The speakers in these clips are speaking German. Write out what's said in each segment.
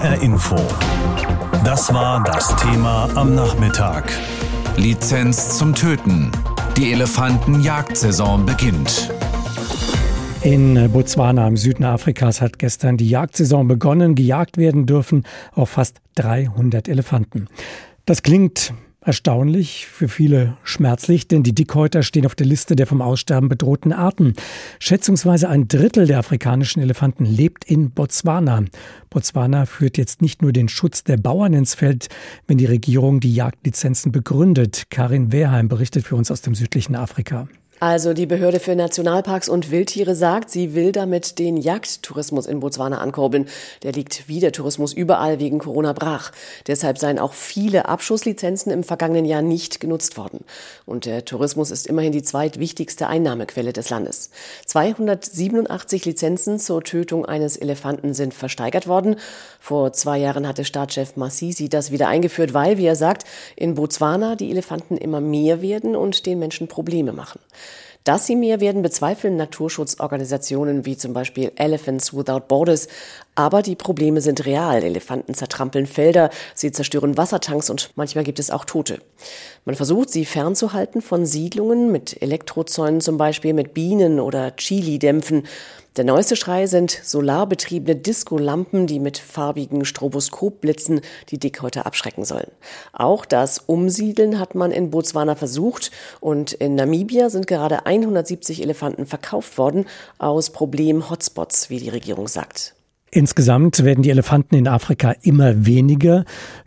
HR Info. Das war das Thema am Nachmittag. Lizenz zum Töten. Die Elefantenjagdsaison beginnt. In Botswana im Süden Afrikas hat gestern die Jagdsaison begonnen. Gejagt werden dürfen auf fast 300 Elefanten. Das klingt Erstaunlich, für viele schmerzlich, denn die Dickhäuter stehen auf der Liste der vom Aussterben bedrohten Arten. Schätzungsweise ein Drittel der afrikanischen Elefanten lebt in Botswana. Botswana führt jetzt nicht nur den Schutz der Bauern ins Feld, wenn die Regierung die Jagdlizenzen begründet. Karin Wehrheim berichtet für uns aus dem südlichen Afrika. Also die Behörde für Nationalparks und Wildtiere sagt, sie will damit den Jagdtourismus in Botswana ankurbeln. Der liegt wie der Tourismus überall wegen Corona brach. Deshalb seien auch viele Abschusslizenzen im vergangenen Jahr nicht genutzt worden. Und der Tourismus ist immerhin die zweitwichtigste Einnahmequelle des Landes. 287 Lizenzen zur Tötung eines Elefanten sind versteigert worden. Vor zwei Jahren hatte Staatschef Massisi das wieder eingeführt, weil, wie er sagt, in Botswana die Elefanten immer mehr werden und den Menschen Probleme machen. Dass sie mehr werden, bezweifeln Naturschutzorganisationen wie zum Beispiel Elephants Without Borders. Aber die Probleme sind real. Elefanten zertrampeln Felder, sie zerstören Wassertanks und manchmal gibt es auch Tote. Man versucht, sie fernzuhalten von Siedlungen mit Elektrozäunen zum Beispiel, mit Bienen oder Chili-Dämpfen. Der neueste Schrei sind solarbetriebene Disco-Lampen, die mit farbigen Stroboskopblitzen die Dickhäuter abschrecken sollen. Auch das Umsiedeln hat man in Botswana versucht und in Namibia sind gerade 170 Elefanten verkauft worden aus Problem-Hotspots, wie die Regierung sagt. Insgesamt werden die Elefanten in Afrika immer weniger.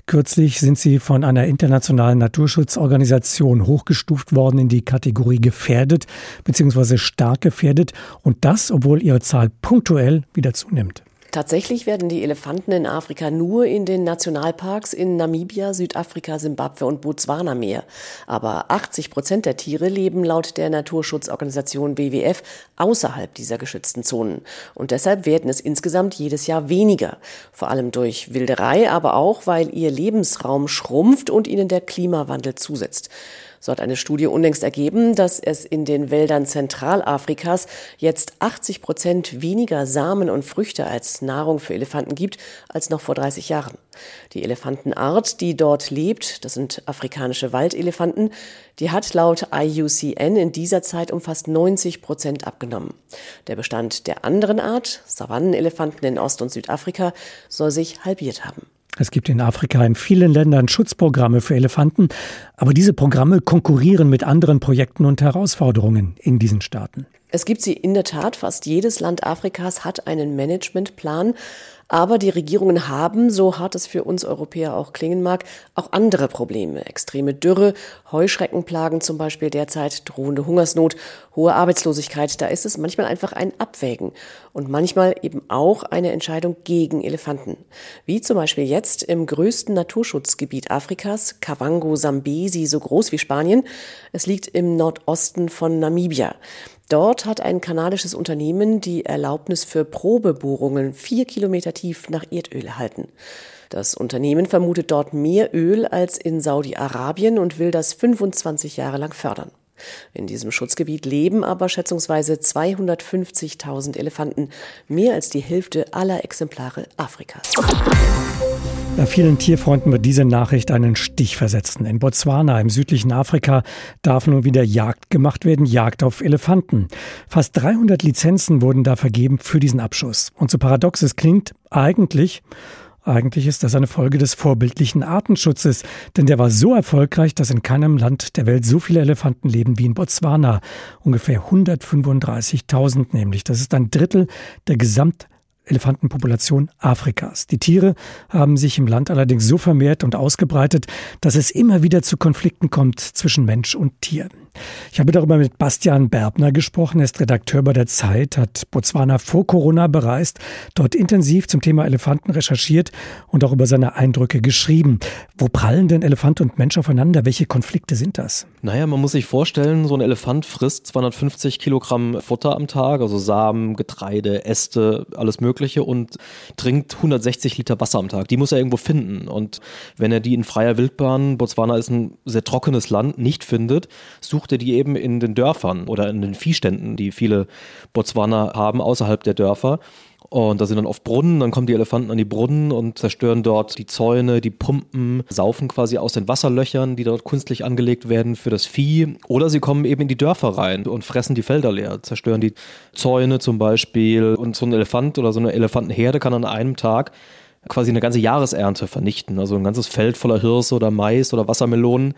Kürzlich sind sie von einer internationalen Naturschutzorganisation hochgestuft worden in die Kategorie gefährdet bzw. stark gefährdet und das, obwohl ihre Zahl punktuell wieder zunimmt. Tatsächlich werden die Elefanten in Afrika nur in den Nationalparks in Namibia, Südafrika, Simbabwe und Botswana mehr. Aber 80 Prozent der Tiere leben laut der Naturschutzorganisation WWF außerhalb dieser geschützten Zonen. Und deshalb werden es insgesamt jedes Jahr weniger. Vor allem durch Wilderei, aber auch, weil ihr Lebensraum schrumpft und ihnen der Klimawandel zusetzt. So hat eine Studie unlängst ergeben, dass es in den Wäldern Zentralafrikas jetzt 80 Prozent weniger Samen und Früchte als Nahrung für Elefanten gibt als noch vor 30 Jahren. Die Elefantenart, die dort lebt, das sind afrikanische Waldelefanten, die hat laut IUCN in dieser Zeit um fast 90 Prozent abgenommen. Der Bestand der anderen Art, Savannenelefanten in Ost- und Südafrika, soll sich halbiert haben. Es gibt in Afrika in vielen Ländern Schutzprogramme für Elefanten, aber diese Programme konkurrieren mit anderen Projekten und Herausforderungen in diesen Staaten. Es gibt sie in der Tat. Fast jedes Land Afrikas hat einen Managementplan. Aber die Regierungen haben, so hart es für uns Europäer auch klingen mag, auch andere Probleme. Extreme Dürre, Heuschreckenplagen zum Beispiel derzeit, drohende Hungersnot, hohe Arbeitslosigkeit. Da ist es manchmal einfach ein Abwägen und manchmal eben auch eine Entscheidung gegen Elefanten. Wie zum Beispiel jetzt im größten Naturschutzgebiet Afrikas, Kavango Sambesi, so groß wie Spanien. Es liegt im Nordosten von Namibia. Dort hat ein kanadisches Unternehmen die Erlaubnis für Probebohrungen vier Kilometer tief nach Erdöl erhalten. Das Unternehmen vermutet dort mehr Öl als in Saudi-Arabien und will das 25 Jahre lang fördern. In diesem Schutzgebiet leben aber schätzungsweise 250.000 Elefanten, mehr als die Hälfte aller Exemplare Afrikas. Ja, vielen Tierfreunden wird diese Nachricht einen Stich versetzen. In Botswana, im südlichen Afrika, darf nun wieder Jagd gemacht werden, Jagd auf Elefanten. Fast 300 Lizenzen wurden da vergeben für diesen Abschuss. Und so paradox es klingt, eigentlich eigentlich ist das eine Folge des vorbildlichen Artenschutzes, denn der war so erfolgreich, dass in keinem Land der Welt so viele Elefanten leben wie in Botswana. Ungefähr 135.000 nämlich. Das ist ein Drittel der Gesamt Elefantenpopulation Afrikas. Die Tiere haben sich im Land allerdings so vermehrt und ausgebreitet, dass es immer wieder zu Konflikten kommt zwischen Mensch und Tier. Ich habe darüber mit Bastian Berbner gesprochen. Er ist Redakteur bei der Zeit, hat Botswana vor Corona bereist, dort intensiv zum Thema Elefanten recherchiert und auch über seine Eindrücke geschrieben. Wo prallen denn Elefant und Mensch aufeinander? Welche Konflikte sind das? Naja, man muss sich vorstellen, so ein Elefant frisst 250 Kilogramm Futter am Tag, also Samen, Getreide, Äste, alles Mögliche und trinkt 160 Liter Wasser am Tag. Die muss er irgendwo finden. Und wenn er die in freier Wildbahn, Botswana ist ein sehr trockenes Land, nicht findet, sucht suchte die eben in den Dörfern oder in den Viehständen, die viele Botswana haben außerhalb der Dörfer. Und da sind dann oft Brunnen, dann kommen die Elefanten an die Brunnen und zerstören dort die Zäune, die Pumpen, saufen quasi aus den Wasserlöchern, die dort künstlich angelegt werden für das Vieh. Oder sie kommen eben in die Dörfer rein und fressen die Felder leer, zerstören die Zäune zum Beispiel. Und so ein Elefant oder so eine Elefantenherde kann an einem Tag quasi eine ganze Jahresernte vernichten. Also ein ganzes Feld voller Hirse oder Mais oder Wassermelonen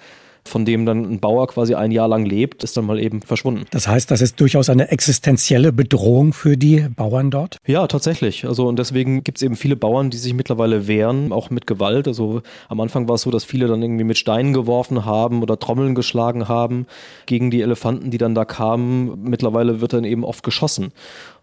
von dem dann ein Bauer quasi ein Jahr lang lebt, ist dann mal eben verschwunden. Das heißt, das ist durchaus eine existenzielle Bedrohung für die Bauern dort? Ja, tatsächlich. Also und deswegen gibt es eben viele Bauern, die sich mittlerweile wehren, auch mit Gewalt. Also am Anfang war es so, dass viele dann irgendwie mit Steinen geworfen haben oder Trommeln geschlagen haben gegen die Elefanten, die dann da kamen. Mittlerweile wird dann eben oft geschossen.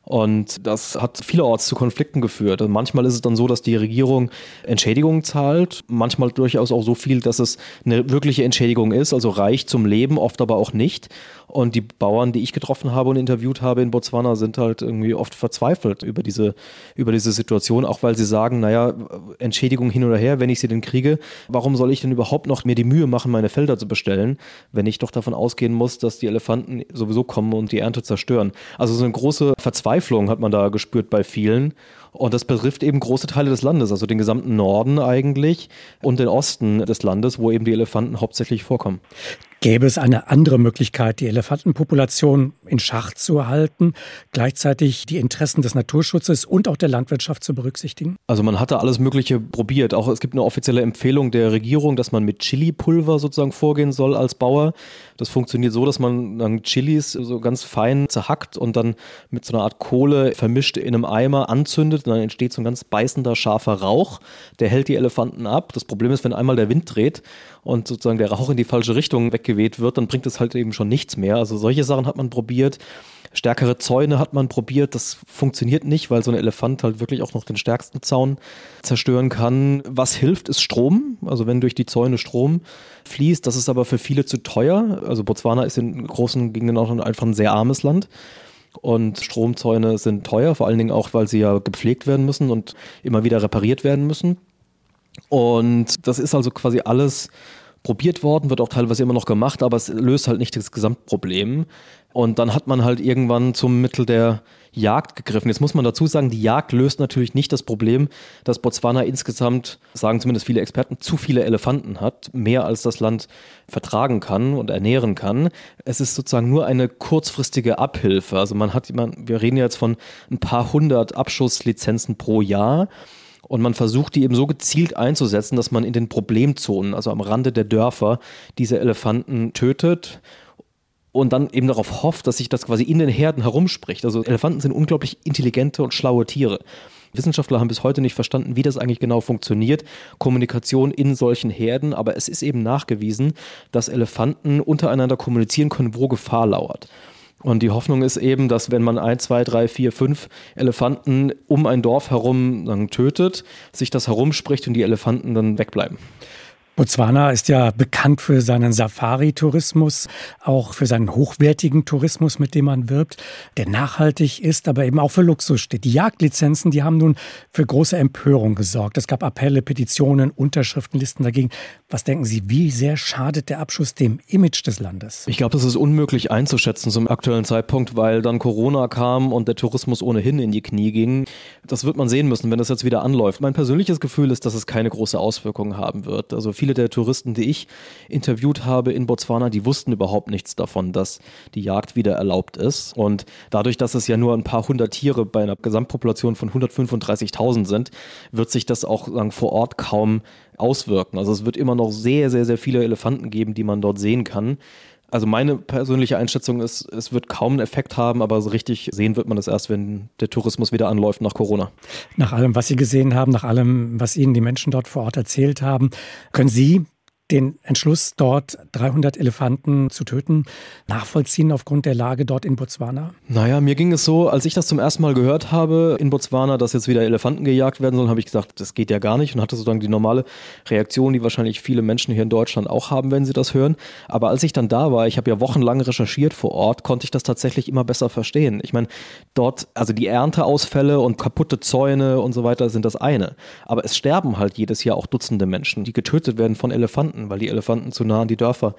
Und das hat vielerorts zu Konflikten geführt. Und manchmal ist es dann so, dass die Regierung Entschädigungen zahlt, manchmal durchaus auch so viel, dass es eine wirkliche Entschädigung ist, also reich zum Leben, oft aber auch nicht. Und die Bauern, die ich getroffen habe und interviewt habe in Botswana, sind halt irgendwie oft verzweifelt über diese, über diese Situation, auch weil sie sagen, naja, Entschädigung hin oder her, wenn ich sie denn kriege, warum soll ich denn überhaupt noch mir die Mühe machen, meine Felder zu bestellen, wenn ich doch davon ausgehen muss, dass die Elefanten sowieso kommen und die Ernte zerstören. Also so eine große Verzweiflung hat man da gespürt bei vielen. Und das betrifft eben große Teile des Landes, also den gesamten Norden eigentlich und den Osten des Landes, wo eben die Elefanten hauptsächlich vorkommen. Gäbe es eine andere Möglichkeit, die Elefantenpopulation in Schach zu halten, gleichzeitig die Interessen des Naturschutzes und auch der Landwirtschaft zu berücksichtigen? Also man hatte alles Mögliche probiert. Auch es gibt eine offizielle Empfehlung der Regierung, dass man mit Chili-Pulver sozusagen vorgehen soll als Bauer. Das funktioniert so, dass man dann Chilis so ganz fein zerhackt und dann mit so einer Art Kohle vermischt in einem Eimer anzündet. Und dann entsteht so ein ganz beißender, scharfer Rauch. Der hält die Elefanten ab. Das Problem ist, wenn einmal der Wind dreht und sozusagen der Rauch in die falsche Richtung weggeweht wird, dann bringt es halt eben schon nichts mehr. Also solche Sachen hat man probiert. Stärkere Zäune hat man probiert, das funktioniert nicht, weil so ein Elefant halt wirklich auch noch den stärksten Zaun zerstören kann. Was hilft, ist Strom. Also wenn durch die Zäune Strom fließt, das ist aber für viele zu teuer. Also Botswana ist in großen Gegenden auch einfach ein sehr armes Land. Und Stromzäune sind teuer, vor allen Dingen auch, weil sie ja gepflegt werden müssen und immer wieder repariert werden müssen. Und das ist also quasi alles probiert worden, wird auch teilweise immer noch gemacht, aber es löst halt nicht das Gesamtproblem. Und dann hat man halt irgendwann zum Mittel der Jagd gegriffen. Jetzt muss man dazu sagen, die Jagd löst natürlich nicht das Problem, dass Botswana insgesamt, sagen zumindest viele Experten, zu viele Elefanten hat, mehr als das Land vertragen kann und ernähren kann. Es ist sozusagen nur eine kurzfristige Abhilfe. Also man hat, man, wir reden jetzt von ein paar hundert Abschusslizenzen pro Jahr. Und man versucht, die eben so gezielt einzusetzen, dass man in den Problemzonen, also am Rande der Dörfer, diese Elefanten tötet und dann eben darauf hofft, dass sich das quasi in den Herden herumspricht. Also Elefanten sind unglaublich intelligente und schlaue Tiere. Wissenschaftler haben bis heute nicht verstanden, wie das eigentlich genau funktioniert, Kommunikation in solchen Herden, aber es ist eben nachgewiesen, dass Elefanten untereinander kommunizieren können, wo Gefahr lauert. Und die Hoffnung ist eben, dass wenn man ein, zwei, drei, vier, fünf Elefanten um ein Dorf herum dann tötet, sich das herumspricht und die Elefanten dann wegbleiben. Botswana ist ja bekannt für seinen Safari-Tourismus, auch für seinen hochwertigen Tourismus, mit dem man wirbt, der nachhaltig ist, aber eben auch für Luxus steht. Die Jagdlizenzen, die haben nun für große Empörung gesorgt. Es gab Appelle, Petitionen, Unterschriftenlisten dagegen. Was denken Sie, wie sehr schadet der Abschuss dem Image des Landes? Ich glaube, das ist unmöglich einzuschätzen zum aktuellen Zeitpunkt, weil dann Corona kam und der Tourismus ohnehin in die Knie ging. Das wird man sehen müssen, wenn das jetzt wieder anläuft. Mein persönliches Gefühl ist, dass es keine große Auswirkung haben wird. Also viele der Touristen, die ich interviewt habe in Botswana, die wussten überhaupt nichts davon, dass die Jagd wieder erlaubt ist. Und dadurch, dass es ja nur ein paar hundert Tiere bei einer Gesamtpopulation von 135.000 sind, wird sich das auch sagen, vor Ort kaum auswirken. Also es wird immer noch sehr, sehr, sehr viele Elefanten geben, die man dort sehen kann. Also meine persönliche Einschätzung ist, es wird kaum einen Effekt haben, aber so richtig sehen wird man das erst, wenn der Tourismus wieder anläuft nach Corona. Nach allem, was Sie gesehen haben, nach allem, was Ihnen die Menschen dort vor Ort erzählt haben, können Sie den Entschluss, dort 300 Elefanten zu töten, nachvollziehen aufgrund der Lage dort in Botswana? Naja, mir ging es so, als ich das zum ersten Mal gehört habe in Botswana, dass jetzt wieder Elefanten gejagt werden sollen, habe ich gesagt, das geht ja gar nicht und hatte sozusagen die normale Reaktion, die wahrscheinlich viele Menschen hier in Deutschland auch haben, wenn sie das hören. Aber als ich dann da war, ich habe ja wochenlang recherchiert vor Ort, konnte ich das tatsächlich immer besser verstehen. Ich meine, dort, also die Ernteausfälle und kaputte Zäune und so weiter sind das eine. Aber es sterben halt jedes Jahr auch Dutzende Menschen, die getötet werden von Elefanten. Elefanten, weil die Elefanten zu nah an die Dörfer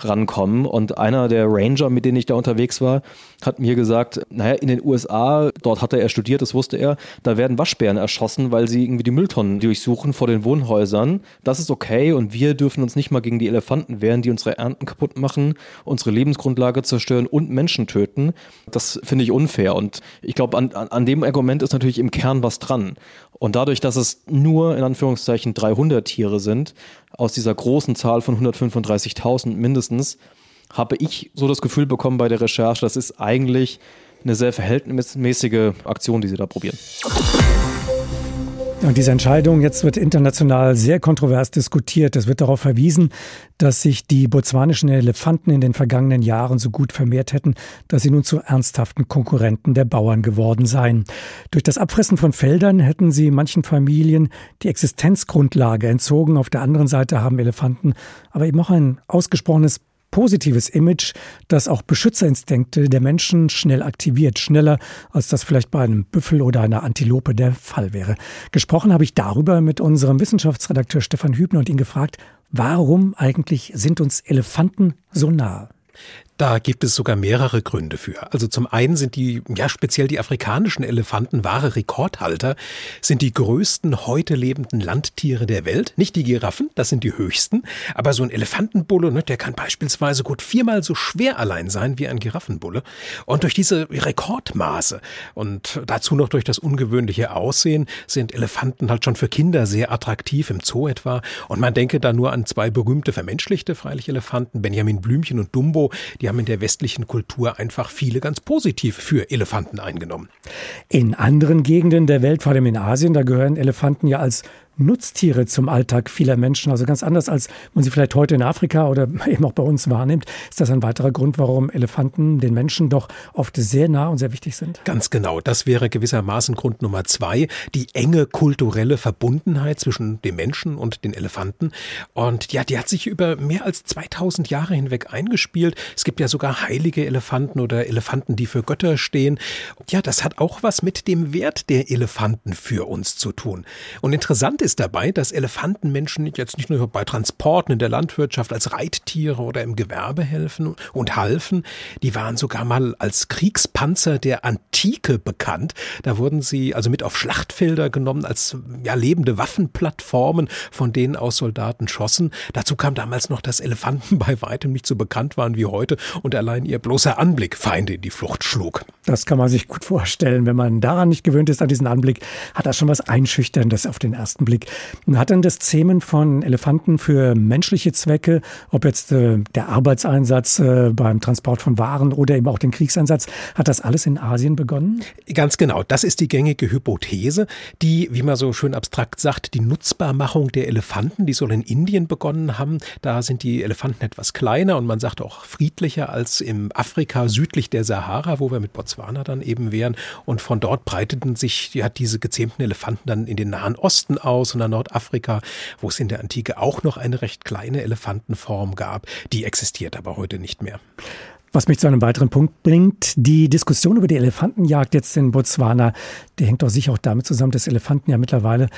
rankommen. Und einer der Ranger, mit denen ich da unterwegs war, hat mir gesagt, naja, in den USA, dort hatte er studiert, das wusste er, da werden Waschbären erschossen, weil sie irgendwie die Mülltonnen durchsuchen vor den Wohnhäusern. Das ist okay und wir dürfen uns nicht mal gegen die Elefanten wehren, die unsere Ernten kaputt machen, unsere Lebensgrundlage zerstören und Menschen töten. Das finde ich unfair. Und ich glaube, an, an dem Argument ist natürlich im Kern was dran. Und dadurch, dass es nur in Anführungszeichen 300 Tiere sind, aus dieser großen Zahl von 135.000 mindestens, habe ich so das Gefühl bekommen bei der Recherche, das ist eigentlich eine sehr verhältnismäßige Aktion, die sie da probieren. Und diese Entscheidung jetzt wird international sehr kontrovers diskutiert. Es wird darauf verwiesen, dass sich die botswanischen Elefanten in den vergangenen Jahren so gut vermehrt hätten, dass sie nun zu ernsthaften Konkurrenten der Bauern geworden seien. Durch das Abfressen von Feldern hätten sie manchen Familien die Existenzgrundlage entzogen. Auf der anderen Seite haben Elefanten aber eben auch ein ausgesprochenes positives Image, das auch Beschützerinstinkte der Menschen schnell aktiviert, schneller als das vielleicht bei einem Büffel oder einer Antilope der Fall wäre. Gesprochen habe ich darüber mit unserem Wissenschaftsredakteur Stefan Hübner und ihn gefragt, warum eigentlich sind uns Elefanten so nahe? Da gibt es sogar mehrere Gründe für. Also zum einen sind die, ja speziell die afrikanischen Elefanten wahre Rekordhalter, sind die größten heute lebenden Landtiere der Welt. Nicht die Giraffen, das sind die höchsten, aber so ein Elefantenbulle, ne, der kann beispielsweise gut viermal so schwer allein sein wie ein Giraffenbulle. Und durch diese Rekordmaße und dazu noch durch das ungewöhnliche Aussehen sind Elefanten halt schon für Kinder sehr attraktiv, im Zoo etwa. Und man denke da nur an zwei berühmte vermenschlichte, freilich Elefanten, Benjamin Blümchen und Dumbo, die haben in der westlichen Kultur einfach viele ganz positiv für Elefanten eingenommen. In anderen Gegenden der Welt, vor allem in Asien, da gehören Elefanten ja als Nutztiere zum Alltag vieler Menschen. Also ganz anders, als man sie vielleicht heute in Afrika oder eben auch bei uns wahrnimmt. Ist das ein weiterer Grund, warum Elefanten den Menschen doch oft sehr nah und sehr wichtig sind? Ganz genau. Das wäre gewissermaßen Grund Nummer zwei. Die enge kulturelle Verbundenheit zwischen dem Menschen und den Elefanten. Und ja, die hat sich über mehr als 2000 Jahre hinweg eingespielt. Es gibt ja sogar heilige Elefanten oder Elefanten, die für Götter stehen. Ja, das hat auch was mit dem Wert der Elefanten für uns zu tun. Und interessant ist, ist dabei, dass Elefantenmenschen jetzt nicht nur bei Transporten in der Landwirtschaft als Reittiere oder im Gewerbe helfen und halfen, die waren sogar mal als Kriegspanzer der Antike bekannt. Da wurden sie also mit auf Schlachtfelder genommen als ja, lebende Waffenplattformen, von denen aus Soldaten schossen. Dazu kam damals noch, dass Elefanten bei weitem nicht so bekannt waren wie heute und allein ihr bloßer Anblick Feinde in die Flucht schlug. Das kann man sich gut vorstellen. Wenn man daran nicht gewöhnt ist, an diesen Anblick, hat das schon was Einschüchterndes auf den ersten Blick. Hat denn das Zähmen von Elefanten für menschliche Zwecke, ob jetzt äh, der Arbeitseinsatz äh, beim Transport von Waren oder eben auch den Kriegseinsatz, hat das alles in Asien begonnen? Ganz genau. Das ist die gängige Hypothese, die, wie man so schön abstrakt sagt, die Nutzbarmachung der Elefanten, die soll in Indien begonnen haben. Da sind die Elefanten etwas kleiner und man sagt auch friedlicher als im Afrika südlich der Sahara, wo wir mit Botswana dann eben wären. Und von dort breiteten sich ja, diese gezähmten Elefanten dann in den Nahen Osten aus Laos und Nordafrika, wo es in der Antike auch noch eine recht kleine Elefantenform gab. Die existiert aber heute nicht mehr. Was mich zu einem weiteren Punkt bringt, die Diskussion über die Elefantenjagd jetzt in Botswana, die hängt doch sicher auch damit zusammen, dass Elefanten ja mittlerweile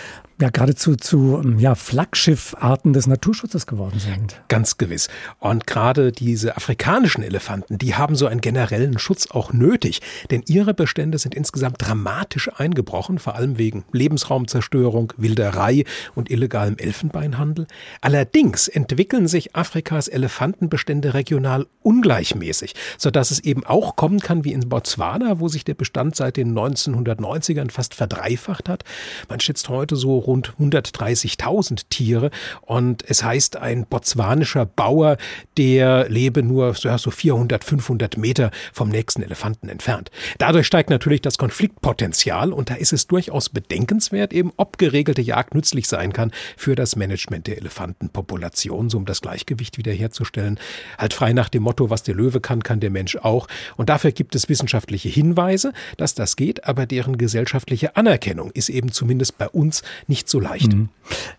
ja geradezu zu ähm, ja, Flaggschiffarten des Naturschutzes geworden sind. Ganz gewiss. Und gerade diese afrikanischen Elefanten, die haben so einen generellen Schutz auch nötig, denn ihre Bestände sind insgesamt dramatisch eingebrochen, vor allem wegen Lebensraumzerstörung, Wilderei und illegalem Elfenbeinhandel. Allerdings entwickeln sich Afrikas Elefantenbestände regional ungleichmäßig, sodass es eben auch kommen kann wie in Botswana, wo sich der Bestand seit den 1990ern fast verdreifacht hat. Man schätzt heute so rund 130.000 Tiere. Und es heißt, ein botswanischer Bauer, der lebe nur so 400, 500 Meter vom nächsten Elefanten entfernt. Dadurch steigt natürlich das Konfliktpotenzial und da ist es durchaus bedenkenswert, eben ob geregelte Jagd nützlich sein kann für das Management der Elefantenpopulation, so um das Gleichgewicht wiederherzustellen. Halt frei nach dem Motto, was der Löwe kann, kann der Mensch auch. Und dafür gibt es wissenschaftliche Hinweise, dass das geht, aber deren gesellschaftliche Anerkennung ist eben zumindest bei uns nicht nicht so leicht. Mhm.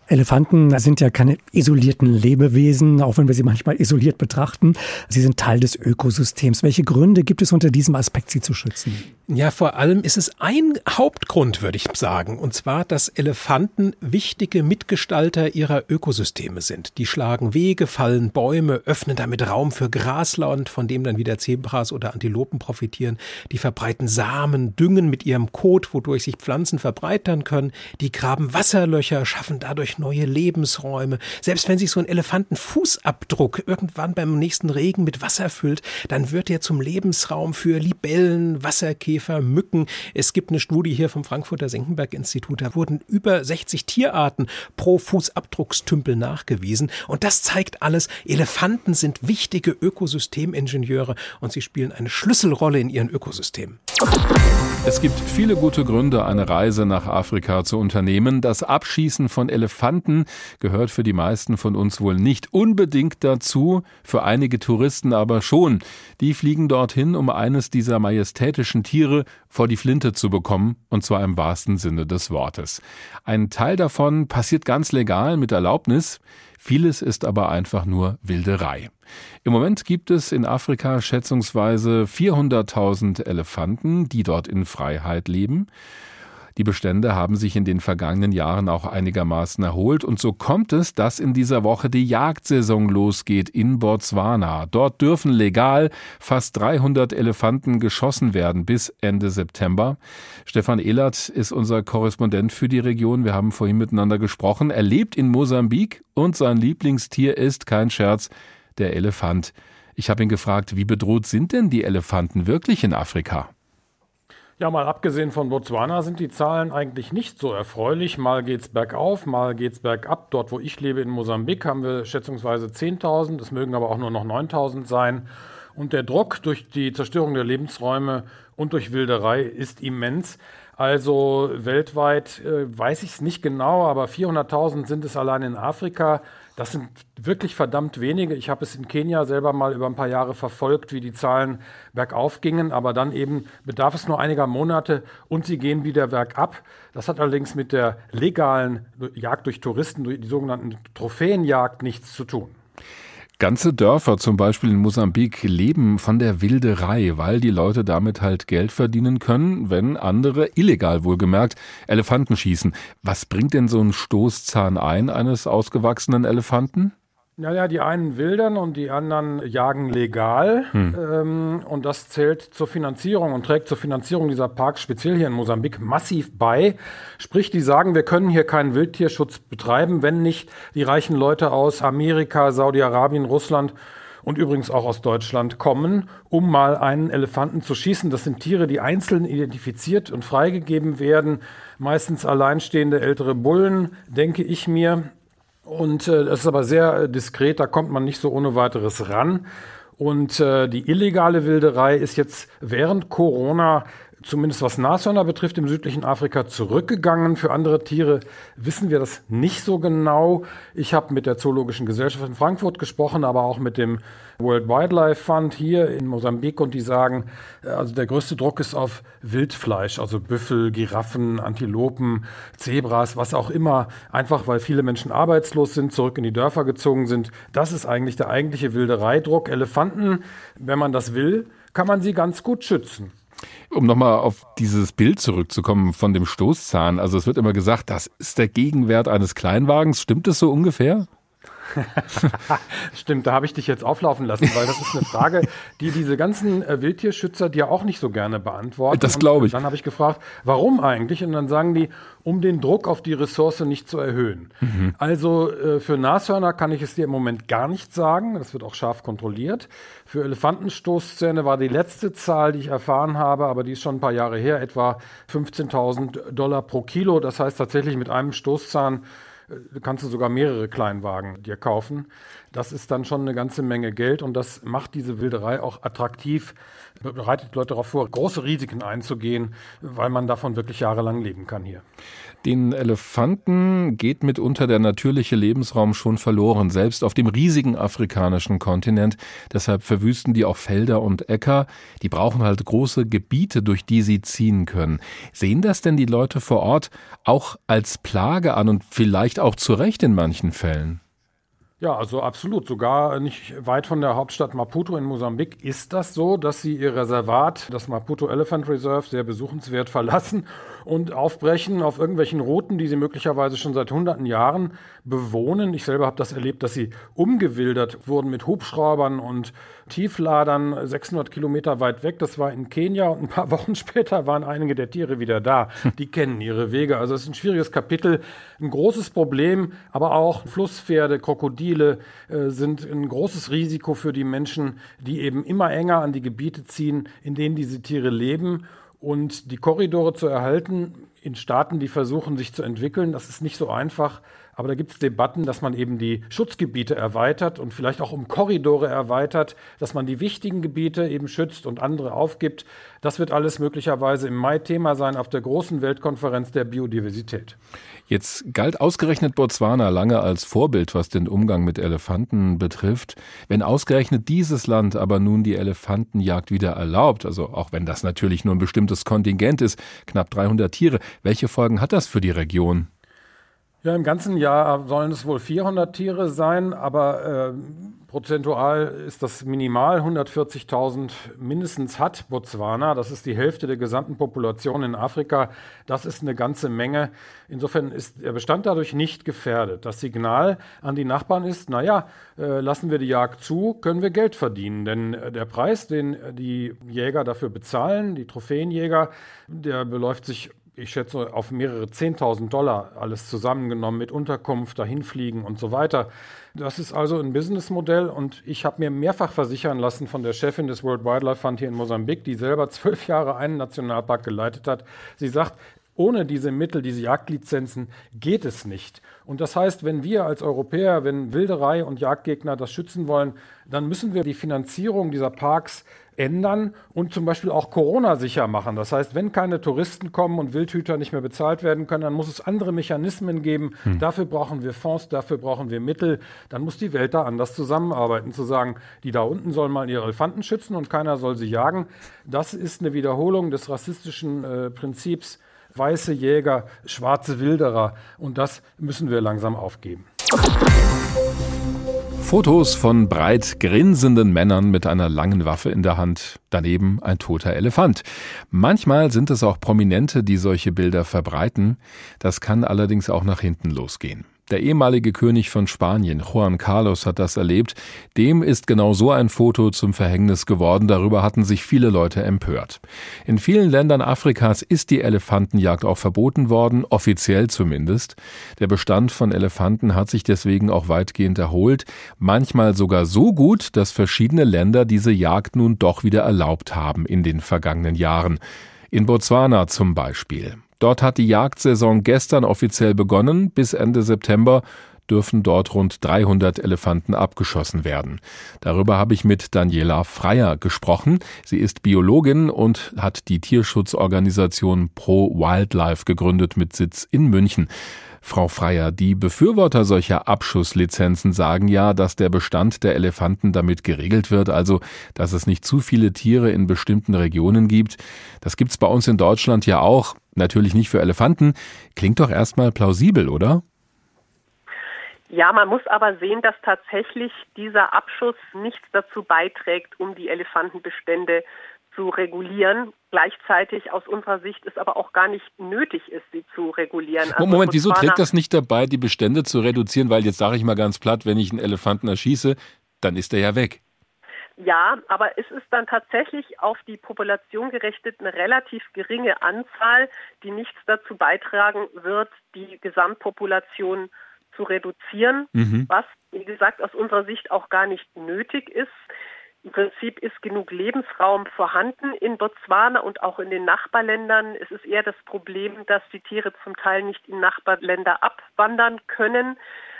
Elefanten sind ja keine isolierten Lebewesen, auch wenn wir sie manchmal isoliert betrachten. Sie sind Teil des Ökosystems. Welche Gründe gibt es unter diesem Aspekt, sie zu schützen? Ja, vor allem ist es ein Hauptgrund, würde ich sagen, und zwar, dass Elefanten wichtige Mitgestalter ihrer Ökosysteme sind. Die schlagen Wege, fallen Bäume, öffnen damit Raum für Grasland, von dem dann wieder Zebras oder Antilopen profitieren. Die verbreiten Samen, düngen mit ihrem Kot, wodurch sich Pflanzen verbreitern können. Die graben Wasserlöcher, schaffen dadurch neue Lebensräume. Selbst wenn sich so ein Elefantenfußabdruck irgendwann beim nächsten Regen mit Wasser füllt, dann wird er zum Lebensraum für Libellen, Wasserkäfer, Käfer, Mücken. Es gibt eine Studie hier vom Frankfurter Senckenberg-Institut. Da wurden über 60 Tierarten pro Fußabdruckstümpel nachgewiesen. Und das zeigt alles, Elefanten sind wichtige Ökosystemingenieure und sie spielen eine Schlüsselrolle in ihren Ökosystemen. Es gibt viele gute Gründe, eine Reise nach Afrika zu unternehmen. Das Abschießen von Elefanten gehört für die meisten von uns wohl nicht unbedingt dazu, für einige Touristen aber schon. Die fliegen dorthin, um eines dieser majestätischen Tiere vor die Flinte zu bekommen, und zwar im wahrsten Sinne des Wortes. Ein Teil davon passiert ganz legal mit Erlaubnis. Vieles ist aber einfach nur Wilderei. Im Moment gibt es in Afrika schätzungsweise 400.000 Elefanten, die dort in Freiheit leben. Die Bestände haben sich in den vergangenen Jahren auch einigermaßen erholt und so kommt es, dass in dieser Woche die Jagdsaison losgeht in Botswana. Dort dürfen legal fast 300 Elefanten geschossen werden bis Ende September. Stefan Ehlert ist unser Korrespondent für die Region. Wir haben vorhin miteinander gesprochen. Er lebt in Mosambik und sein Lieblingstier ist kein Scherz, der Elefant. Ich habe ihn gefragt, wie bedroht sind denn die Elefanten wirklich in Afrika? Ja, mal abgesehen von Botswana sind die Zahlen eigentlich nicht so erfreulich. Mal geht's bergauf, mal geht's bergab. Dort, wo ich lebe, in Mosambik, haben wir schätzungsweise 10.000. Es mögen aber auch nur noch 9.000 sein. Und der Druck durch die Zerstörung der Lebensräume und durch Wilderei ist immens. Also weltweit äh, weiß ich es nicht genau, aber 400.000 sind es allein in Afrika. Das sind wirklich verdammt wenige. Ich habe es in Kenia selber mal über ein paar Jahre verfolgt, wie die Zahlen bergauf gingen, aber dann eben bedarf es nur einiger Monate und sie gehen wieder bergab. Das hat allerdings mit der legalen Jagd durch Touristen, die sogenannten Trophäenjagd, nichts zu tun. Ganze Dörfer, zum Beispiel in Mosambik, leben von der Wilderei, weil die Leute damit halt Geld verdienen können, wenn andere, illegal wohlgemerkt, Elefanten schießen. Was bringt denn so ein Stoßzahn ein eines ausgewachsenen Elefanten? Naja, die einen wildern und die anderen jagen legal. Hm. Ähm, und das zählt zur Finanzierung und trägt zur Finanzierung dieser Parks, speziell hier in Mosambik, massiv bei. Sprich, die sagen, wir können hier keinen Wildtierschutz betreiben, wenn nicht die reichen Leute aus Amerika, Saudi-Arabien, Russland und übrigens auch aus Deutschland kommen, um mal einen Elefanten zu schießen. Das sind Tiere, die einzeln identifiziert und freigegeben werden. Meistens alleinstehende ältere Bullen, denke ich mir. Und äh, das ist aber sehr äh, diskret, da kommt man nicht so ohne weiteres ran. Und äh, die illegale Wilderei ist jetzt während Corona zumindest was Nashörner betrifft, im südlichen Afrika zurückgegangen. Für andere Tiere wissen wir das nicht so genau. Ich habe mit der Zoologischen Gesellschaft in Frankfurt gesprochen, aber auch mit dem World Wildlife Fund hier in Mosambik und die sagen, äh, also der größte Druck ist auf Wildfleisch, also Büffel, Giraffen, Antilopen, Zebras, was auch immer, einfach weil viele Menschen arbeitslos sind, zurück in die Dörfer gezogen sind. Das ist eigentlich der eigentliche Wildereidruck. Elefanten, wenn man das will, kann man sie ganz gut schützen. Um nochmal auf dieses Bild zurückzukommen von dem Stoßzahn. Also es wird immer gesagt, das ist der Gegenwert eines Kleinwagens. Stimmt es so ungefähr? Stimmt, da habe ich dich jetzt auflaufen lassen, weil das ist eine Frage, die diese ganzen äh, Wildtierschützer dir auch nicht so gerne beantworten. Das glaube ich. Und dann habe ich gefragt, warum eigentlich? Und dann sagen die, um den Druck auf die Ressource nicht zu erhöhen. Mhm. Also äh, für Nashörner kann ich es dir im Moment gar nicht sagen. Das wird auch scharf kontrolliert. Für Elefantenstoßzähne war die letzte Zahl, die ich erfahren habe, aber die ist schon ein paar Jahre her, etwa 15.000 Dollar pro Kilo. Das heißt tatsächlich mit einem Stoßzahn kannst du sogar mehrere Kleinwagen dir kaufen. Das ist dann schon eine ganze Menge Geld und das macht diese Wilderei auch attraktiv, bereitet Leute darauf vor, große Risiken einzugehen, weil man davon wirklich jahrelang leben kann hier. Den Elefanten geht mitunter der natürliche Lebensraum schon verloren, selbst auf dem riesigen afrikanischen Kontinent. Deshalb verwüsten die auch Felder und Äcker. Die brauchen halt große Gebiete, durch die sie ziehen können. Sehen das denn die Leute vor Ort auch als Plage an und vielleicht auch zu Recht in manchen Fällen? Ja, also absolut. Sogar nicht weit von der Hauptstadt Maputo in Mosambik ist das so, dass sie ihr Reservat, das Maputo Elephant Reserve, sehr besuchenswert verlassen und aufbrechen auf irgendwelchen Routen, die sie möglicherweise schon seit hunderten Jahren bewohnen. Ich selber habe das erlebt, dass sie umgewildert wurden mit Hubschraubern und Tiefladern 600 Kilometer weit weg. Das war in Kenia und ein paar Wochen später waren einige der Tiere wieder da. Die kennen ihre Wege. Also es ist ein schwieriges Kapitel, ein großes Problem, aber auch Flusspferde, Krokodile äh, sind ein großes Risiko für die Menschen, die eben immer enger an die Gebiete ziehen, in denen diese Tiere leben. Und die Korridore zu erhalten in Staaten, die versuchen, sich zu entwickeln, das ist nicht so einfach. Aber da gibt es Debatten, dass man eben die Schutzgebiete erweitert und vielleicht auch um Korridore erweitert, dass man die wichtigen Gebiete eben schützt und andere aufgibt. Das wird alles möglicherweise im Mai Thema sein auf der großen Weltkonferenz der Biodiversität. Jetzt galt ausgerechnet Botswana lange als Vorbild, was den Umgang mit Elefanten betrifft. Wenn ausgerechnet dieses Land aber nun die Elefantenjagd wieder erlaubt, also auch wenn das natürlich nur ein bestimmtes Kontingent ist, knapp 300 Tiere, welche Folgen hat das für die Region? Ja, im ganzen Jahr sollen es wohl 400 Tiere sein, aber äh, prozentual ist das minimal. 140.000 mindestens hat Botswana. Das ist die Hälfte der gesamten Population in Afrika. Das ist eine ganze Menge. Insofern ist der Bestand dadurch nicht gefährdet. Das Signal an die Nachbarn ist, naja, äh, lassen wir die Jagd zu, können wir Geld verdienen. Denn äh, der Preis, den die Jäger dafür bezahlen, die Trophäenjäger, der beläuft sich ich schätze, auf mehrere 10.000 Dollar alles zusammengenommen mit Unterkunft, dahinfliegen und so weiter. Das ist also ein Businessmodell und ich habe mir mehrfach versichern lassen von der Chefin des World Wildlife Fund hier in Mosambik, die selber zwölf Jahre einen Nationalpark geleitet hat. Sie sagt, ohne diese Mittel, diese Jagdlizenzen geht es nicht. Und das heißt, wenn wir als Europäer, wenn Wilderei und Jagdgegner das schützen wollen, dann müssen wir die Finanzierung dieser Parks ändern und zum Beispiel auch Corona sicher machen. Das heißt, wenn keine Touristen kommen und Wildhüter nicht mehr bezahlt werden können, dann muss es andere Mechanismen geben. Hm. Dafür brauchen wir Fonds, dafür brauchen wir Mittel. Dann muss die Welt da anders zusammenarbeiten. Zu sagen, die da unten sollen mal ihre Elefanten schützen und keiner soll sie jagen, das ist eine Wiederholung des rassistischen äh, Prinzips weiße Jäger, schwarze Wilderer. Und das müssen wir langsam aufgeben. Fotos von breit grinsenden Männern mit einer langen Waffe in der Hand, daneben ein toter Elefant. Manchmal sind es auch Prominente, die solche Bilder verbreiten. Das kann allerdings auch nach hinten losgehen. Der ehemalige König von Spanien, Juan Carlos, hat das erlebt. Dem ist genau so ein Foto zum Verhängnis geworden. Darüber hatten sich viele Leute empört. In vielen Ländern Afrikas ist die Elefantenjagd auch verboten worden, offiziell zumindest. Der Bestand von Elefanten hat sich deswegen auch weitgehend erholt, manchmal sogar so gut, dass verschiedene Länder diese Jagd nun doch wieder erlaubt haben in den vergangenen Jahren. In Botswana zum Beispiel. Dort hat die Jagdsaison gestern offiziell begonnen. Bis Ende September dürfen dort rund 300 Elefanten abgeschossen werden. Darüber habe ich mit Daniela Freier gesprochen. Sie ist Biologin und hat die Tierschutzorganisation Pro Wildlife gegründet mit Sitz in München. Frau Freier, die Befürworter solcher Abschusslizenzen sagen ja, dass der Bestand der Elefanten damit geregelt wird, also dass es nicht zu viele Tiere in bestimmten Regionen gibt. Das gibt's bei uns in Deutschland ja auch. Natürlich nicht für Elefanten. Klingt doch erstmal plausibel, oder? Ja, man muss aber sehen, dass tatsächlich dieser Abschuss nichts dazu beiträgt, um die Elefantenbestände zu regulieren. Gleichzeitig aus unserer Sicht ist aber auch gar nicht nötig ist, sie zu regulieren. Also Moment, wieso trägt das nicht dabei, die Bestände zu reduzieren? Weil jetzt sage ich mal ganz platt, wenn ich einen Elefanten erschieße, dann ist er ja weg. Ja, aber es ist dann tatsächlich auf die Population gerichtet eine relativ geringe Anzahl, die nichts dazu beitragen wird, die Gesamtpopulation zu reduzieren, mhm. was, wie gesagt, aus unserer Sicht auch gar nicht nötig ist. Im Prinzip ist genug Lebensraum vorhanden in Botswana und auch in den Nachbarländern. Es ist eher das Problem, dass die Tiere zum Teil nicht in Nachbarländer abwandern können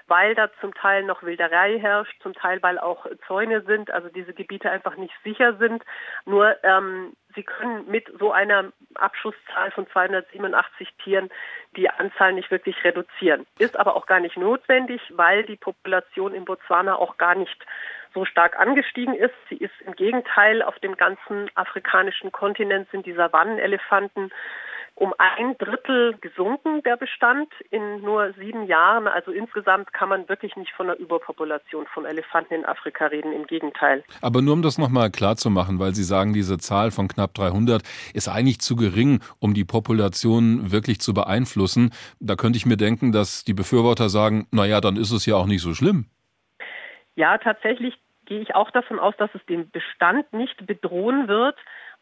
weil da zum Teil noch Wilderei herrscht, zum Teil weil auch Zäune sind, also diese Gebiete einfach nicht sicher sind. Nur ähm, sie können mit so einer Abschusszahl von 287 Tieren die Anzahl nicht wirklich reduzieren. Ist aber auch gar nicht notwendig, weil die Population in Botswana auch gar nicht so stark angestiegen ist. Sie ist im Gegenteil auf dem ganzen afrikanischen Kontinent sind die Savannenelefanten um ein Drittel gesunken, der Bestand in nur sieben Jahren. Also insgesamt kann man wirklich nicht von einer Überpopulation von Elefanten in Afrika reden, im Gegenteil. Aber nur um das nochmal klar zu machen, weil Sie sagen, diese Zahl von knapp 300 ist eigentlich zu gering, um die Population wirklich zu beeinflussen. Da könnte ich mir denken, dass die Befürworter sagen, naja, dann ist es ja auch nicht so schlimm. Ja, tatsächlich gehe ich auch davon aus, dass es den Bestand nicht bedrohen wird.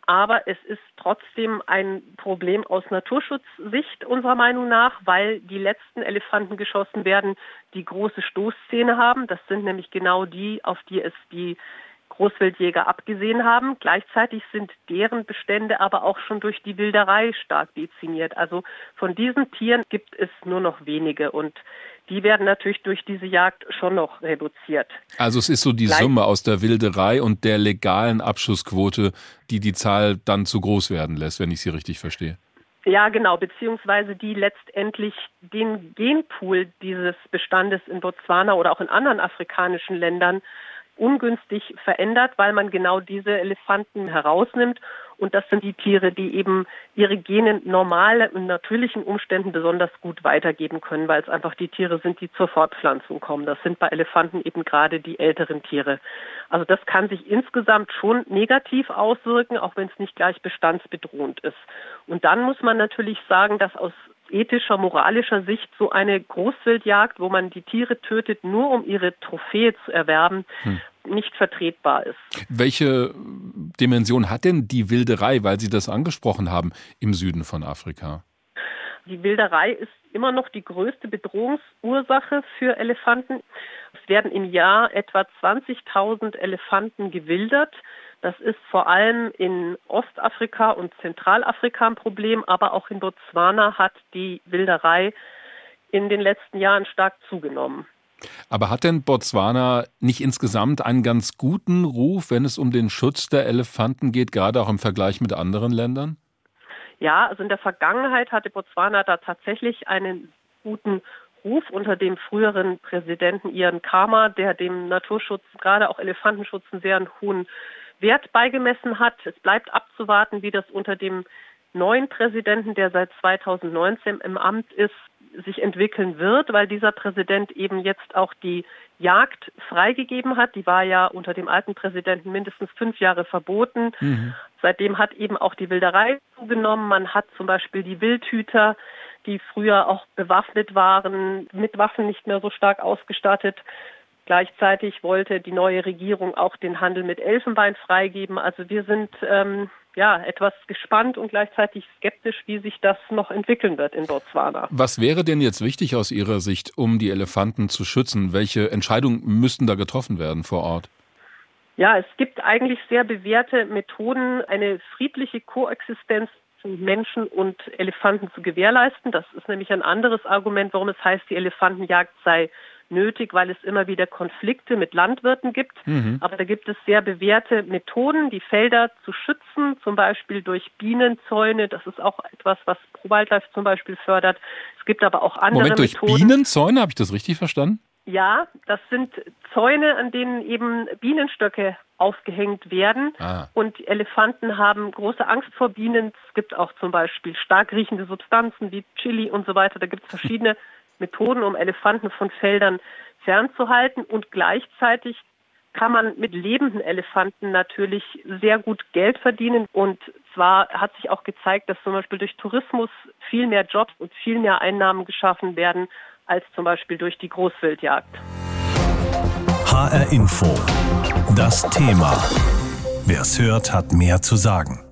Aber es ist trotzdem ein Problem aus Naturschutzsicht unserer Meinung nach, weil die letzten Elefanten geschossen werden, die große Stoßzähne haben. Das sind nämlich genau die, auf die es die Großwildjäger abgesehen haben. Gleichzeitig sind deren Bestände aber auch schon durch die Wilderei stark dezimiert. Also von diesen Tieren gibt es nur noch wenige und die werden natürlich durch diese Jagd schon noch reduziert. Also es ist so die Gleich Summe aus der Wilderei und der legalen Abschussquote, die die Zahl dann zu groß werden lässt, wenn ich sie richtig verstehe. Ja, genau, beziehungsweise die letztendlich den Genpool dieses Bestandes in Botswana oder auch in anderen afrikanischen Ländern ungünstig verändert, weil man genau diese Elefanten herausnimmt. Und das sind die Tiere, die eben ihre Gene normal in natürlichen Umständen besonders gut weitergeben können, weil es einfach die Tiere sind, die zur Fortpflanzung kommen. Das sind bei Elefanten eben gerade die älteren Tiere. Also das kann sich insgesamt schon negativ auswirken, auch wenn es nicht gleich bestandsbedrohend ist. Und dann muss man natürlich sagen, dass aus ethischer, moralischer Sicht so eine Großwildjagd, wo man die Tiere tötet, nur um ihre Trophäe zu erwerben, hm. Nicht vertretbar ist. Welche Dimension hat denn die Wilderei, weil Sie das angesprochen haben, im Süden von Afrika? Die Wilderei ist immer noch die größte Bedrohungsursache für Elefanten. Es werden im Jahr etwa 20.000 Elefanten gewildert. Das ist vor allem in Ostafrika und Zentralafrika ein Problem, aber auch in Botswana hat die Wilderei in den letzten Jahren stark zugenommen. Aber hat denn Botswana nicht insgesamt einen ganz guten Ruf, wenn es um den Schutz der Elefanten geht, gerade auch im Vergleich mit anderen Ländern? Ja, also in der Vergangenheit hatte Botswana da tatsächlich einen guten Ruf unter dem früheren Präsidenten Ian Kama, der dem Naturschutz, gerade auch Elefantenschutz, einen sehr hohen Wert beigemessen hat. Es bleibt abzuwarten, wie das unter dem neuen Präsidenten, der seit 2019 im Amt ist, sich entwickeln wird, weil dieser Präsident eben jetzt auch die Jagd freigegeben hat. Die war ja unter dem alten Präsidenten mindestens fünf Jahre verboten. Mhm. Seitdem hat eben auch die Wilderei zugenommen. Man hat zum Beispiel die Wildhüter, die früher auch bewaffnet waren, mit Waffen nicht mehr so stark ausgestattet, Gleichzeitig wollte die neue Regierung auch den Handel mit Elfenbein freigeben. Also wir sind ähm, ja etwas gespannt und gleichzeitig skeptisch, wie sich das noch entwickeln wird in Botswana. Was wäre denn jetzt wichtig aus Ihrer Sicht, um die Elefanten zu schützen? Welche Entscheidungen müssten da getroffen werden vor Ort? Ja, es gibt eigentlich sehr bewährte Methoden, eine friedliche Koexistenz zwischen Menschen und Elefanten zu gewährleisten. Das ist nämlich ein anderes Argument, warum es heißt, die Elefantenjagd sei nötig, weil es immer wieder Konflikte mit Landwirten gibt. Mhm. Aber da gibt es sehr bewährte Methoden, die Felder zu schützen, zum Beispiel durch Bienenzäune. Das ist auch etwas, was ProWildlife zum Beispiel fördert. Es gibt aber auch andere Moment, durch Methoden. Bienenzäune, habe ich das richtig verstanden? Ja, das sind Zäune, an denen eben Bienenstöcke aufgehängt werden. Ah. Und Elefanten haben große Angst vor Bienen. Es gibt auch zum Beispiel stark riechende Substanzen wie Chili und so weiter. Da gibt es verschiedene Methoden, um Elefanten von Feldern fernzuhalten und gleichzeitig kann man mit lebenden Elefanten natürlich sehr gut Geld verdienen. Und zwar hat sich auch gezeigt, dass zum Beispiel durch Tourismus viel mehr Jobs und viel mehr Einnahmen geschaffen werden als zum Beispiel durch die Großwildjagd. HR Info. Das Thema. Wer es hört, hat mehr zu sagen.